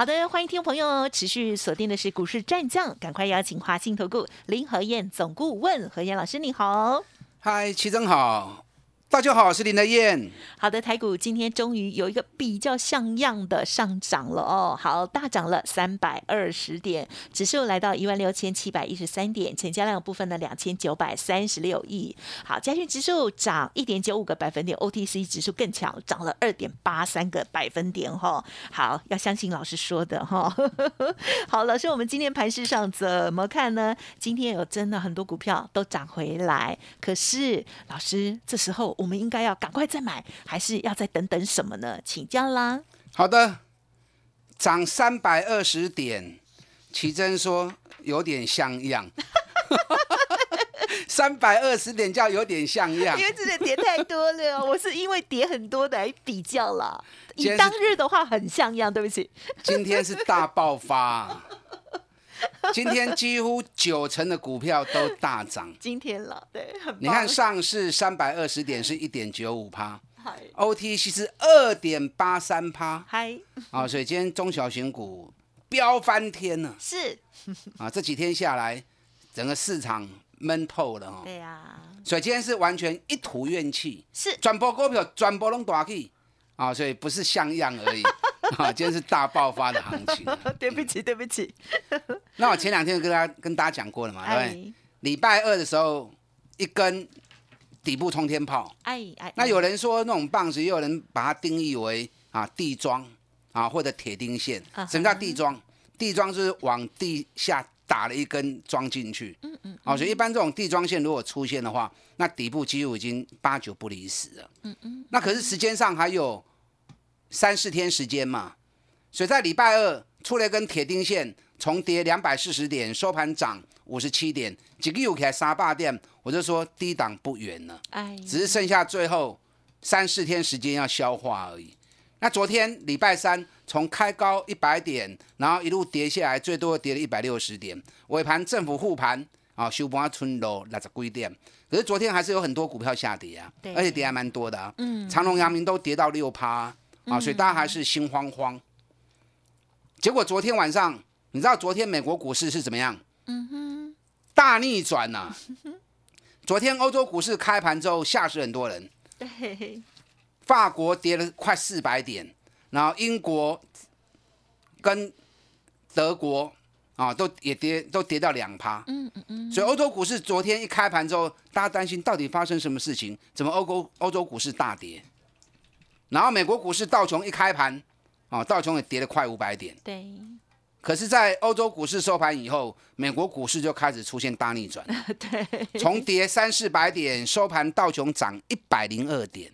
好的，欢迎听众朋友持续锁定的是股市战将，赶快邀请华信投顾林和燕总顾问何燕老师，你好。嗨，齐总好。大家好，我是林德燕。好的，台股今天终于有一个比较像样的上涨了哦。好，大涨了三百二十点，指数来到一万六千七百一十三点，成交量部分呢两千九百三十六亿。好，加权指数涨一点九五个百分点，OTC 指数更强，涨了二点八三个百分点哈。好，要相信老师说的哈。好，老师，我们今天盘市上怎么看呢？今天有真的很多股票都涨回来，可是老师这时候。我们应该要赶快再买，还是要再等等什么呢？请教啦。好的，涨三百二十点，奇珍说有点像样。三百二十点叫有点像样，因为这个跌太多了。我是因为跌很多来比较了。以当日的话很像样，对不起。今天是大爆发。今天几乎九成的股票都大涨。今天了，对，你看上市三百二十点是一点九五趴，OTC 是二点八三趴，嗨，啊，所以今天中小型股飙翻天了。是，啊，这几天下来，整个市场闷透了哈。对呀，所以今天是完全一吐怨气，是，转播股票转播拢大气，啊，所以不是像样而已。啊，今天是大爆发的行情。对不起，对不起。那我前两天跟大家跟大家讲过了嘛，对不对？礼拜二的时候，一根底部冲天炮。哎哎。那有人说那种棒子，也有人把它定义为啊地桩啊或者铁钉线。什么叫地桩？地桩是往地下打了一根桩进去。嗯嗯。哦，所以一般这种地桩线如果出现的话，那底部几乎已经八九不离十了。嗯嗯。那可是时间上还有。三四天时间嘛，所以在礼拜二出了一根铁钉线，重跌两百四十点，收盘涨五十七点，几个又开杀霸店，我就说低档不远了，哎，只是剩下最后三四天时间要消化而已。那昨天礼拜三从开高一百点，然后一路跌下来，最多跌了一百六十点，尾盘政府护盘啊，收盘村楼那十几点，可是昨天还是有很多股票下跌啊，而且跌还蛮多的啊，嗯，长隆、阳明都跌到六趴。啊，所以大家还是心慌慌。结果昨天晚上，你知道昨天美国股市是怎么样？嗯哼，大逆转呐！昨天欧洲股市开盘之后吓死很多人。对，法国跌了快四百点，然后英国跟德国啊都也跌，都跌到两趴。嗯嗯嗯。所以欧洲股市昨天一开盘之后，大家担心到底发生什么事情？怎么欧洲欧洲股市大跌？然后美国股市道琼一开盘，啊，道琼也跌了快五百点。对。可是，在欧洲股市收盘以后，美国股市就开始出现大逆转。对。从跌三四百点，收盘道琼涨一百零二点。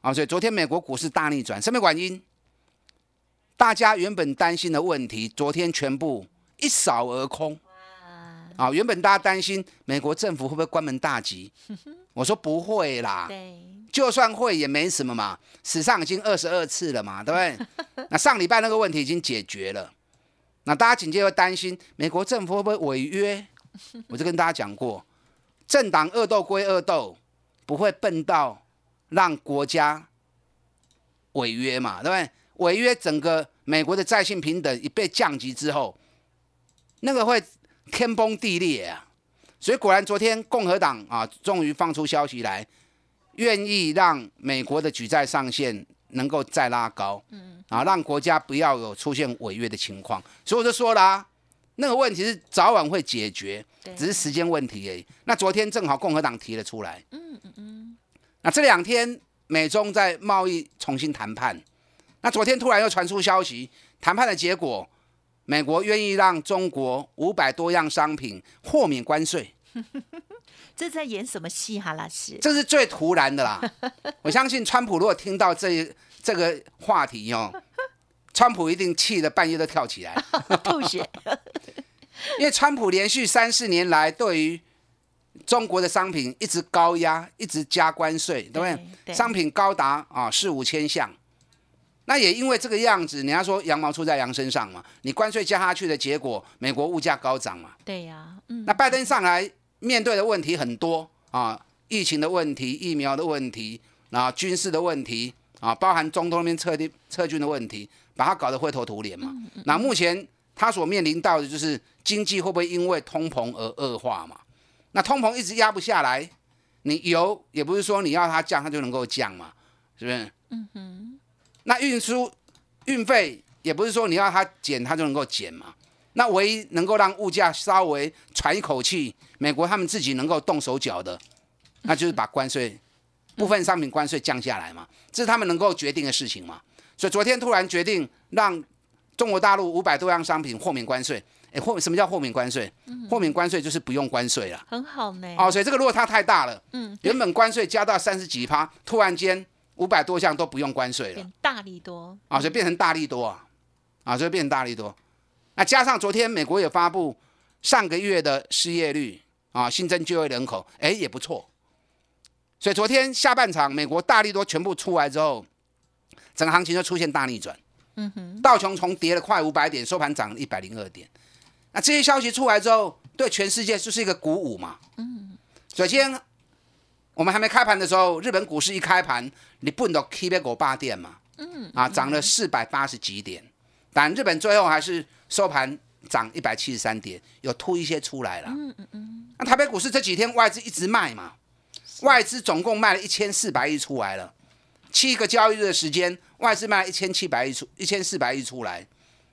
啊，所以昨天美国股市大逆转，什么原因？大家原本担心的问题，昨天全部一扫而空。啊，原本大家担心美国政府会不会关门大吉？我说不会啦。对。就算会也没什么嘛，史上已经二十二次了嘛，对不对？那上礼拜那个问题已经解决了，那大家紧接着担心美国政府会不会违约？我就跟大家讲过，政党恶斗归恶斗，不会笨到让国家违约嘛，对不对？违约整个美国的在信平等一被降级之后，那个会天崩地裂啊！所以果然昨天共和党啊，终于放出消息来。愿意让美国的举债上限能够再拉高，嗯，啊，让国家不要有出现违约的情况，所以我就说啦，那个问题是早晚会解决，只是时间问题而已。那昨天正好共和党提了出来，嗯嗯嗯，那这两天美中在贸易重新谈判，那昨天突然又传出消息，谈判的结果，美国愿意让中国五百多样商品豁免关税。这在演什么戏哈？老师，这是最突然的啦！我相信川普如果听到这这个话题哦，川普一定气得半夜都跳起来 吐血。因为川普连续三四年来对于中国的商品一直高压，一直加关税，对不对？商品高达啊四五千项，那也因为这个样子，人家说羊毛出在羊身上嘛，你关税加下去的结果，美国物价高涨嘛。对呀，嗯。那拜登上来面对的问题很多啊，疫情的问题、疫苗的问题，然后军事的问题啊，包含中东那边撤的撤军的问题，把他搞得灰头土脸嘛。那目前他所面临到的就是经济会不会因为通膨而恶化嘛？那通膨一直压不下来，你油也不是说你要它降，它就能够降嘛，是不是？嗯哼。那运输运费也不是说你要它减，它就能够减嘛。那唯一能够让物价稍微喘一口气，美国他们自己能够动手脚的，那就是把关税部分商品关税降下来嘛，这是他们能够决定的事情嘛。所以昨天突然决定让中国大陆五百多样商品豁免关税。哎，豁什么叫豁免关税？豁免关税就是不用关税了，很好呢。哦，所以这个落差太大了。嗯，原本关税加到三十几趴，突然间五百多项都不用关税了，大力多啊，所以变成大力多啊，啊，所以变成大力多。那加上昨天美国也发布上个月的失业率啊，新增就业人口，哎，也不错。所以昨天下半场美国大力多全部出来之后，整个行情就出现大逆转。嗯哼，道琼从跌了快五百点，收盘涨了一百零二点。那这些消息出来之后，对全世界就是一个鼓舞嘛。嗯。首先，我们还没开盘的时候，日本股市一开盘，你不能在八点嘛。嗯。啊，涨了四百八十几点，但日本最后还是收盘涨一百七十三点，有吐一些出来了。嗯嗯嗯。那台北股市这几天外资一直卖嘛，外资总共卖了一千四百亿出来了，七个交易日的时间，外资卖了一千七百亿出一千四百亿出来。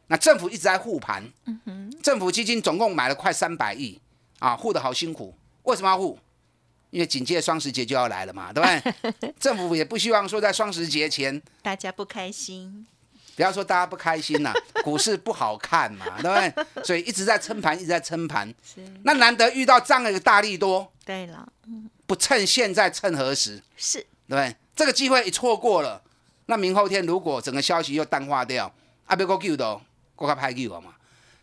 那政府一直在护盘，政府基金总共买了快三百亿啊，护的好辛苦。为什么要护？因为紧接着双十节就要来了嘛，对不对？政府也不希望说在双十节前大家不开心。不要说大家不开心呐，股市不好看嘛，对不对？所以一直在撑盘，一直在撑盘。那难得遇到这样的一个大力多，对了，不趁现在趁何时？是，对不对？这个机会一错过了，那明后天如果整个消息又淡化掉，阿别个救的。国家派给我嘛，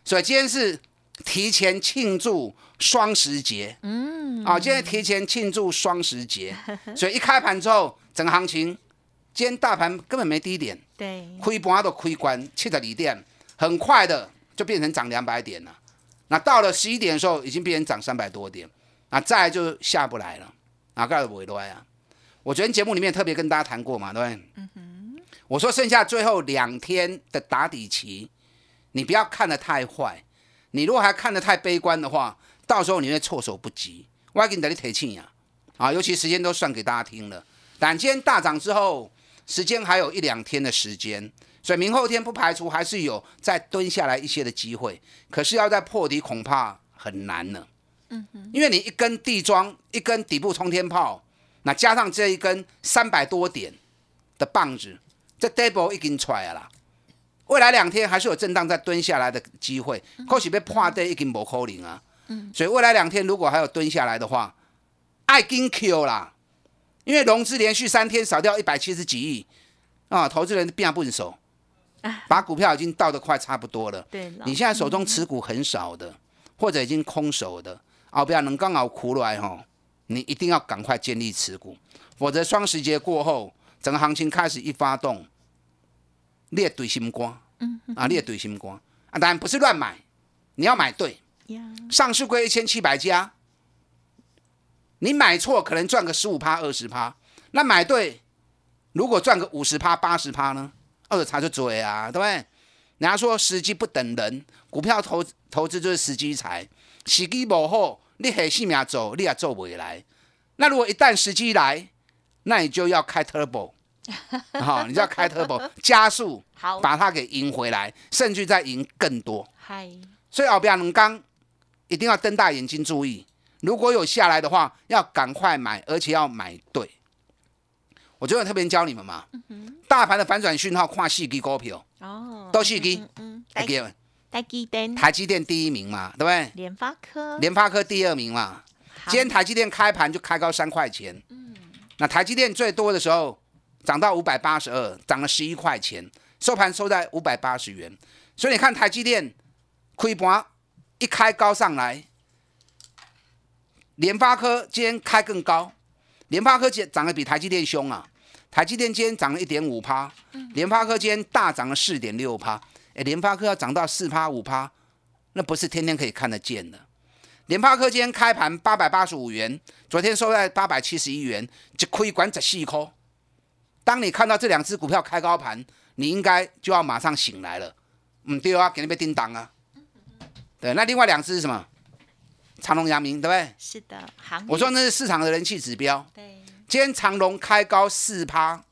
所以今天是提前庆祝双十节，嗯，啊，今天提前庆祝双十节，所以一开盘之后，整个行情，今天大盘根本没低点，对，亏盘都亏关七十二点，很快的就变成涨两百点了。那到了十一点的时候，已经变成涨三百多点，那再就下不来了，啊，盖不回来啊。我昨天节目里面特别跟大家谈过嘛，对不对？嗯哼，我说剩下最后两天的打底期。你不要看得太坏，你如果还看得太悲观的话，到时候你会措手不及。我要给你带你提醒呀，啊，尤其时间都算给大家听了。但今天大涨之后，时间还有一两天的时间，所以明后天不排除还是有再蹲下来一些的机会。可是要再破底，恐怕很难了。嗯哼，因为你一根地桩，一根底部冲天炮，那加上这一根三百多点的棒子，这 double 已经出来了。未来两天还是有震荡再蹲下来的机会，或许被破底已经无可能啊。嗯，所以未来两天如果还有蹲下来的话，爱跟 Q 啦，因为融资连续三天少掉一百七十几亿啊，投资人变笨手，把股票已经倒的快差不多了。对你现在手中持股很少的，或者已经空手的，啊，不要能刚好苦来哈，你一定要赶快建立持股，否则双十节过后，整个行情开始一发动。列对心光，嗯啊，列对心光啊，当然不是乱买，你要买对。上市归一千七百家，你买错可能赚个十五趴、二十趴，那买对，如果赚个五十趴、八十趴呢？二才就追啊，对不对？人家说时机不等人，股票投投资就是时机财，时机不好，你黑细命走，你也做不来。那如果一旦时机来，那你就要开 turbo。好，你就要开 turbo 加速，好把它给赢回来，甚至再赢更多。嗨，所以奥比亚龙刚一定要瞪大眼睛注意，如果有下来的话，要赶快买，而且要买对。我昨天特别教你们嘛，大盘的反转讯号跨细基股票哦，都细基，嗯，台积电，台积电第一名嘛，对不对？联发科，联发科第二名嘛。今天台积电开盘就开高三块钱，嗯，那台积电最多的时候。涨到五百八十二，涨了十一块钱，收盘收在五百八十元。所以你看台积电亏盘一开高上来，联发科今天开更高，联发科涨涨得比台积电凶啊！台积电今天涨了一点五趴，联发科今天大涨了四点六趴。哎，联发科要涨到四趴五趴，那不是天天可以看得见的。联发科今天开盘八百八十五元，昨天收在八百七十一元，就亏管十四块。当你看到这两只股票开高盘，你应该就要马上醒来了。嗯，对啊，给你被叮当啊。对，那另外两只是什么？长隆、阳明，对不对？是的，我说那是市场的人气指标。对。今天长隆开高四趴，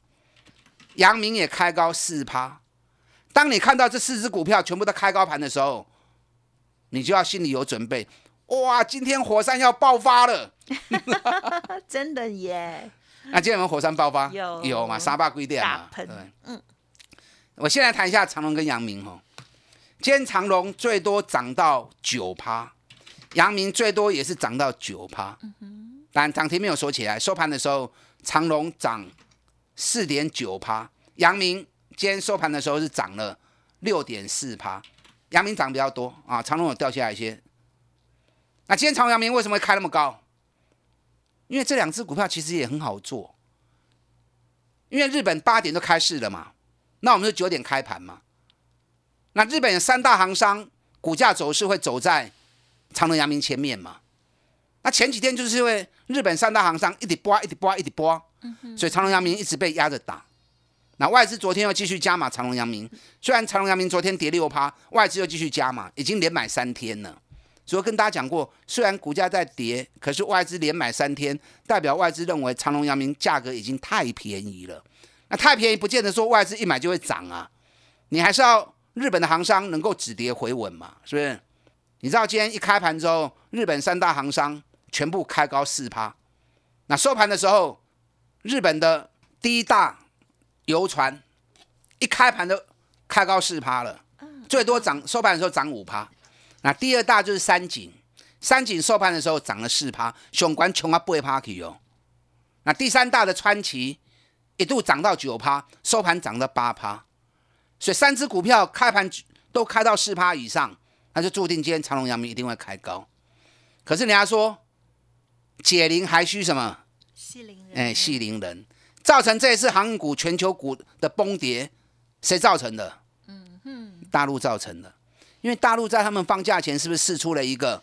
阳明也开高四趴。当你看到这四只股票全部都开高盘的时候，你就要心里有准备。哇，今天火山要爆发了！真的耶！那 今天有没有火山爆发？有有嘛？沙坝归电嘛？对。嗯。我现在谈一下长隆跟阳明哦。今天长隆最多涨到九趴，阳明最多也是涨到九趴。但涨停没有锁起来，收盘的时候长隆涨四点九趴，阳明今天收盘的时候是涨了六点四趴。阳明涨比较多啊，长隆有掉下来一些。那今天长阳明为什么会开那么高？因为这两只股票其实也很好做，因为日本八点都开市了嘛，那我们是九点开盘嘛。那日本三大行商股价走势会走在长隆阳明前面嘛？那前几天就是因为日本三大行商一直波一直波一直波，所以长隆阳明一直被压着打。那外资昨天又继续加码长隆阳明，虽然长隆阳明昨天跌六趴，外资又继续加码，已经连买三天了。所以跟大家讲过，虽然股价在跌，可是外资连买三天，代表外资认为长隆、阳明价格已经太便宜了。那太便宜，不见得说外资一买就会涨啊。你还是要日本的行商能够止跌回稳嘛，是不是？你知道今天一开盘之后，日本三大行商全部开高四趴。那收盘的时候，日本的第一大游船一开盘都开高四趴了，最多涨收盘的时候涨五趴。那第二大就是三井，三井收盘的时候涨了四趴，熊关穷啊不会趴去哦。那第三大的川崎一度涨到九趴，收盘涨到八趴，所以三只股票开盘都开到四趴以上，那就注定今天长隆、阳明一定会开高。可是人家说解铃还需什么？系铃人。哎，系铃人造成这一次航运股全球股的崩跌，谁造成的？嗯哼，大陆造成的。因为大陆在他们放假前是不是试出了一个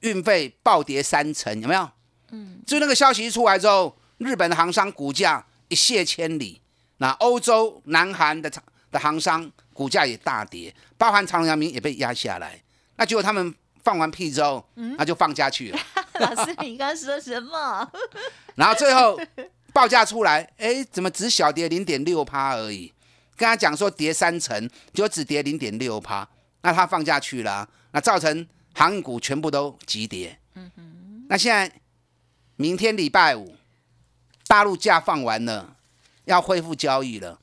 运费暴跌三成？有没有？嗯，就那个消息一出来之后，日本的航商股价一泻千里，那欧洲、南韩的的行商股价也大跌，包含长隆、阳明也被压下来。那结果他们放完屁之后，那就放假去了。老师，你刚说什么？然后最后报价出来，哎，怎么只小跌零点六趴而已？跟他讲说跌三成，就只跌零点六趴。那他放假去了，那造成航运股全部都急跌。嗯哼。那现在明天礼拜五，大陆假放完了，要恢复交易了。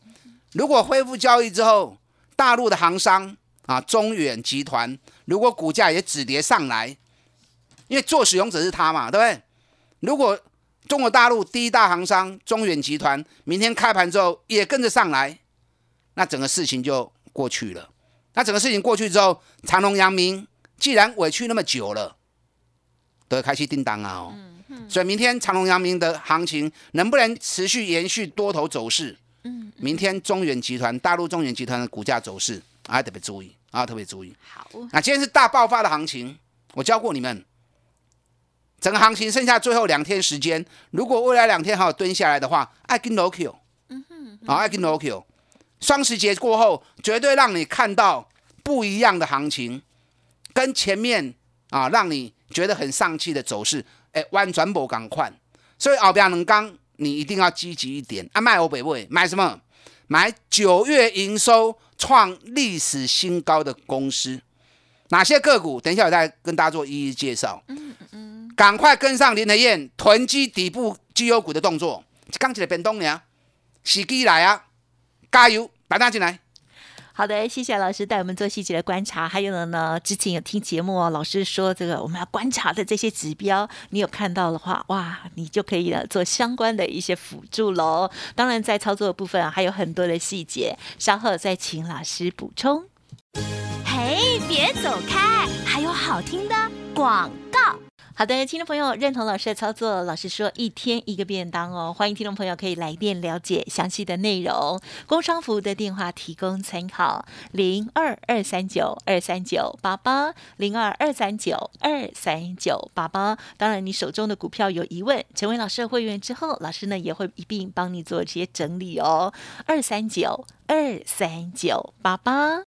如果恢复交易之后，大陆的行商啊，中远集团，如果股价也止跌上来，因为做使用者是他嘛，对不对？如果中国大陆第一大行商中远集团明天开盘之后也跟着上来，那整个事情就过去了。那整个事情过去之后，长隆、阳明既然委屈那么久了，都要开始订单啊！哦，所以明天长隆、阳明的行情能不能持续延续多头走势？嗯，明天中原集团、大陆中原集团的股价走势啊，特别注意啊，特别注意。好，那今天是大爆发的行情，我教过你们，整个行情剩下最后两天时间，如果未来两天还有蹲下来的话，爱跟 Nokia，嗯哼，啊，爱跟 Nokia。双十节过后，绝对让你看到不一样的行情，跟前面啊让你觉得很丧气的走势，哎，弯转不赶快。所以后边能刚，你一定要积极一点。啊，卖欧北位买什么？买九月营收创历史新高的公司，哪些个股？等一下我再跟大家做一一介绍。嗯嗯，赶快跟上林德燕囤积底部绩优股的动作。刚起来变动了，时机来啊！加油，大家进来。好的，谢谢老师带我们做细节的观察。还有呢，之前有听节目哦，老师说这个我们要观察的这些指标，你有看到的话，哇，你就可以了做相关的一些辅助喽。当然，在操作的部分还有很多的细节，稍后再请老师补充。嘿，别走开，还有好听的广告。好的，听众朋友认同老师的操作，老师说一天一个便当哦，欢迎听众朋友可以来电了解详细的内容。工商服务的电话提供参考：零二二三九二三九八八零二二三九二三九八八。当然，你手中的股票有疑问，成为老师的会员之后，老师呢也会一并帮你做这些整理哦。二三九二三九八八。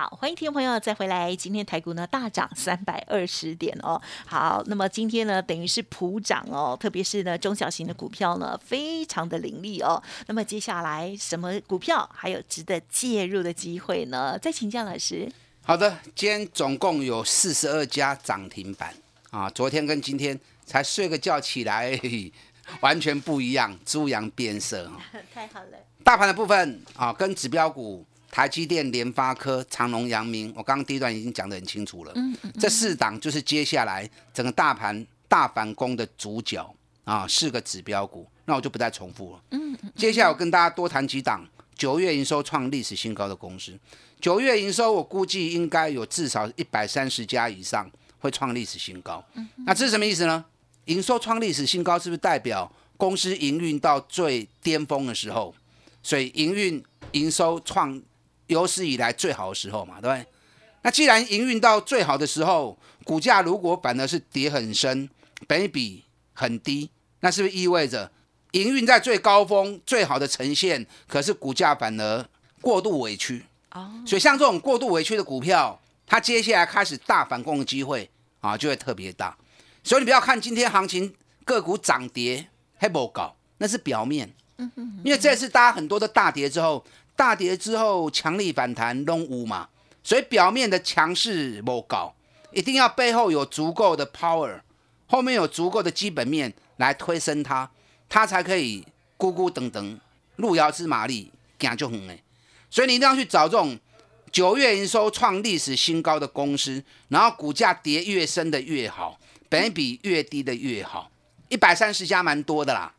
好，欢迎听众朋友再回来。今天台股呢大涨三百二十点哦。好，那么今天呢等于是普涨哦，特别是呢中小型的股票呢非常的凌厉哦。那么接下来什么股票还有值得介入的机会呢？再请教老师。好的，今天总共有四十二家涨停板啊。昨天跟今天才睡个觉起来，完全不一样，猪羊变色 太好了。大盘的部分啊，跟指标股。台积电、联发科、长隆、阳明，我刚刚第一段已经讲得很清楚了。嗯嗯。这四档就是接下来整个大盘大反攻的主角啊，四个指标股，那我就不再重复了。嗯嗯。接下来我跟大家多谈几档九月营收创历史新高的公司。九月营收我估计应该有至少一百三十家以上会创历史新高。嗯。那这是什么意思呢？营收创历史新高，是不是代表公司营运到最巅峰的时候？所以营运营收创。有史以来最好的时候嘛，对不对？那既然营运到最好的时候，股价如果反而是跌很深，本比很低，那是不是意味着营运在最高峰、最好的呈现，可是股价反而过度委屈？哦，所以像这种过度委屈的股票，它接下来开始大反攻的机会啊，就会特别大。所以你不要看今天行情个股涨跌还不搞，那是表面。嗯因为这次大家很多的大跌之后。大跌之后强力反弹拢有嘛，所以表面的强势不高，一定要背后有足够的 power，后面有足够的基本面来推升它，它才可以咕咕等等，路遥知马力，行就远嘞。所以你一定要去找这种九月营收创历史新高的公司，然后股价跌越深的越好，本比越低的越好。一百三十家蛮多的啦，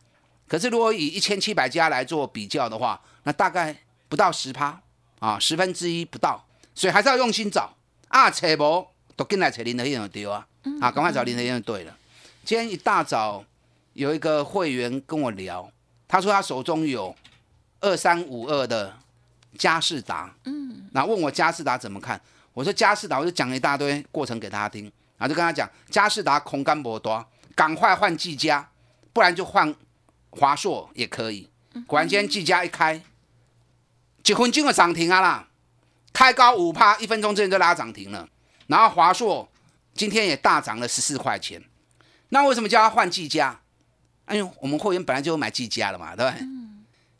可是如果以一千七百家来做比较的话，那大概。不到十趴啊，十分之一不到，所以还是要用心找啊，找无都进来找林德燕就对啊，啊，赶快找林德燕就对了。今天一大早有一个会员跟我聊，他说他手中有二三五二的嘉士达，嗯，那问我嘉士达怎么看，我说嘉士达，我就讲了一大堆过程给他听，然后就跟他讲嘉士达空干博多，赶快换技嘉，不然就换华硕也可以。果然今天技嘉一开。几分钟的涨停啊啦，开高五趴，一分钟之内就拉涨停了。然后华硕今天也大涨了十四块钱。那为什么叫他换技嘉？哎呦我们会员本来就买技嘉了嘛，对不对？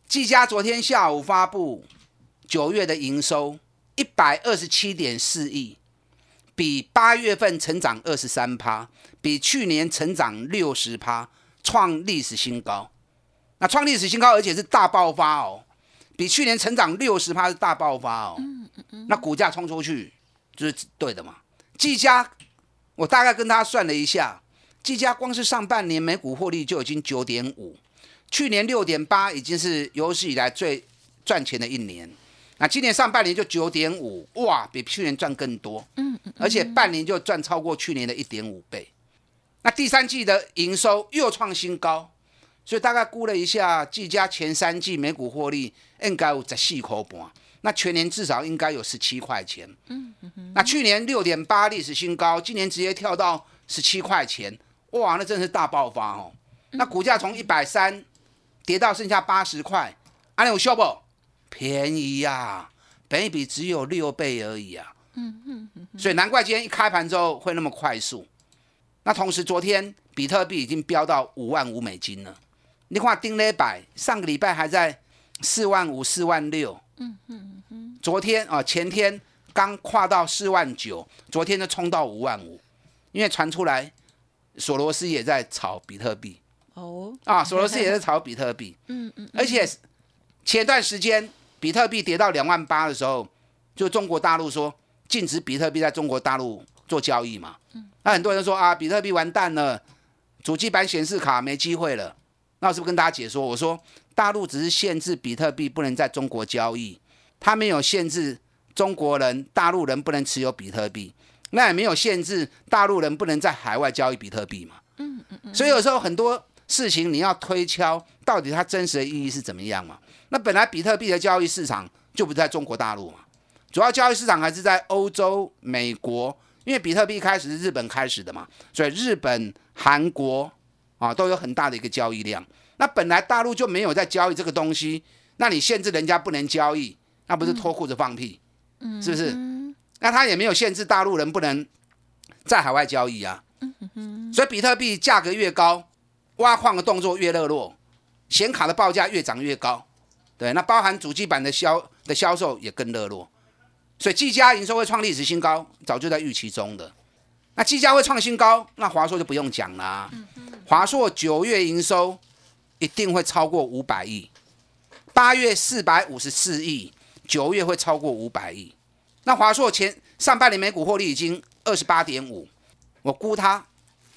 技嘉昨天下午发布九月的营收一百二十七点四亿，比八月份成长二十三趴，比去年成长六十趴，创历史新高。那创历史新高，而且是大爆发哦。比去年成长六十趴是大爆发哦，那股价冲出去就是对的嘛。技嘉，我大概跟他算了一下，技嘉光是上半年每股获利就已经九点五，去年六点八已经是有史以来最赚钱的一年。那今年上半年就九点五，哇，比去年赚更多，嗯，而且半年就赚超过去年的一点五倍。那第三季的营收又创新高。所以大概估了一下，技嘉前三季每股获利应该有十四块半，那全年至少应该有十七块钱。嗯嗯那去年六点八历史新高，今年直接跳到十七块钱，哇，那真是大爆发哦。那股价从一百三跌到剩下八十块，安利有修不？便宜呀，本比只有六倍而已啊。嗯嗯嗯。所以难怪今天一开盘之后会那么快速。那同时昨天比特币已经飙到五万五美金了。你看丁磊百上个礼拜还在四万五、四万六。嗯嗯嗯。昨天啊，前天刚跨到四万九，昨天就冲到五万五，因为传出来索罗斯也在炒比特币。哦，啊，索罗斯也在炒比特币，嗯嗯，而且前段时间比特币跌到两万八的时候，就中国大陆说禁止比特币在中国大陆做交易嘛，嗯，那很多人说啊，比特币完蛋了，主机板显示卡没机会了，那我是不是跟大家解说？我说大陆只是限制比特币不能在中国交易，它没有限制中国人、大陆人不能持有比特币，那也没有限制大陆人不能在海外交易比特币嘛，嗯嗯嗯，所以有时候很多。事情你要推敲到底它真实的意义是怎么样嘛？那本来比特币的交易市场就不在中国大陆嘛，主要交易市场还是在欧洲、美国，因为比特币开始是日本开始的嘛，所以日本、韩国啊都有很大的一个交易量。那本来大陆就没有在交易这个东西，那你限制人家不能交易，那不是脱裤子放屁？嗯，是不是？那他也没有限制大陆人不能在海外交易啊。所以比特币价格越高。挖矿的动作越热络，显卡的报价越涨越高，对，那包含主机板的销的销售也更热络，所以技嘉营收会创历史新高，早就在预期中的。那技嘉会创新高，那华硕就不用讲了。华硕九月营收一定会超过五百亿，八月四百五十四亿，九月会超过五百亿。那华硕前上半年每股获利已经二十八点五，我估它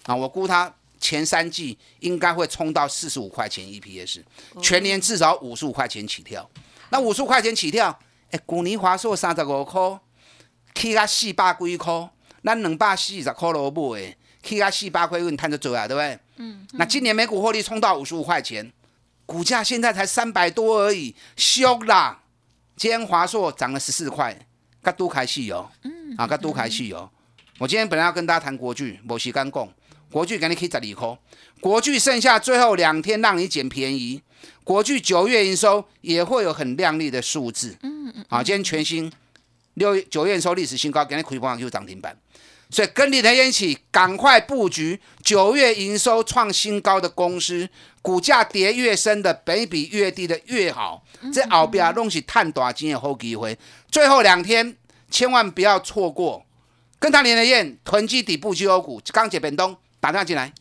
啊，我估它。前三季应该会冲到四十五块钱 EPS，全年至少五十五块钱起跳。那五十五块钱起跳，哎，古尼华硕三十五块，起啊四百几块，咱两百四十块落买诶，起啊四百块，你摊着做啊，对不对？嗯。那今年每股获利冲到五十五块钱，股价现在才三百多而已，凶啦！今天华硕涨了十四块，噶都开戏哦。嗯。啊，噶都开戏哦。我今天本来要跟大家谈国剧，某时间讲。国巨给你可以十二块，国巨剩下最后两天让你捡便宜。国巨九月营收也会有很亮丽的数字。嗯嗯。好，今天全新六月九月营收历史新高，给你亏光就涨停板。所以跟李腾一起赶快布局九月营收创新高的公司，股价跌越深的，本比越低的越好。这后边弄起探短金的好机会，最后两天千万不要错过。跟他连的燕囤积底部绩优股，钢铁本东。打电话进来。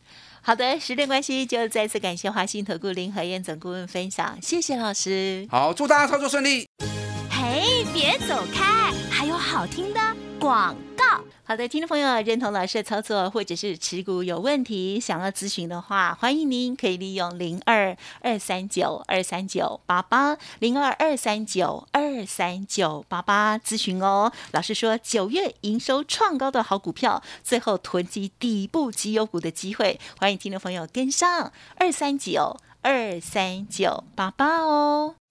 好的，时间关系，就再次感谢华信投顾林和燕总顾问分享，谢谢老师。好，祝大家操作顺利。嘿，别走开，还有好听的广。好的，听众朋友，认同老师的操作，或者是持股有问题想要咨询的话，欢迎您可以利用零二二三九二三九八八零二二三九二三九八八咨询哦。老师说，九月营收创高的好股票，最后囤积底部绩优股的机会，欢迎听众朋友跟上二三九二三九八八哦。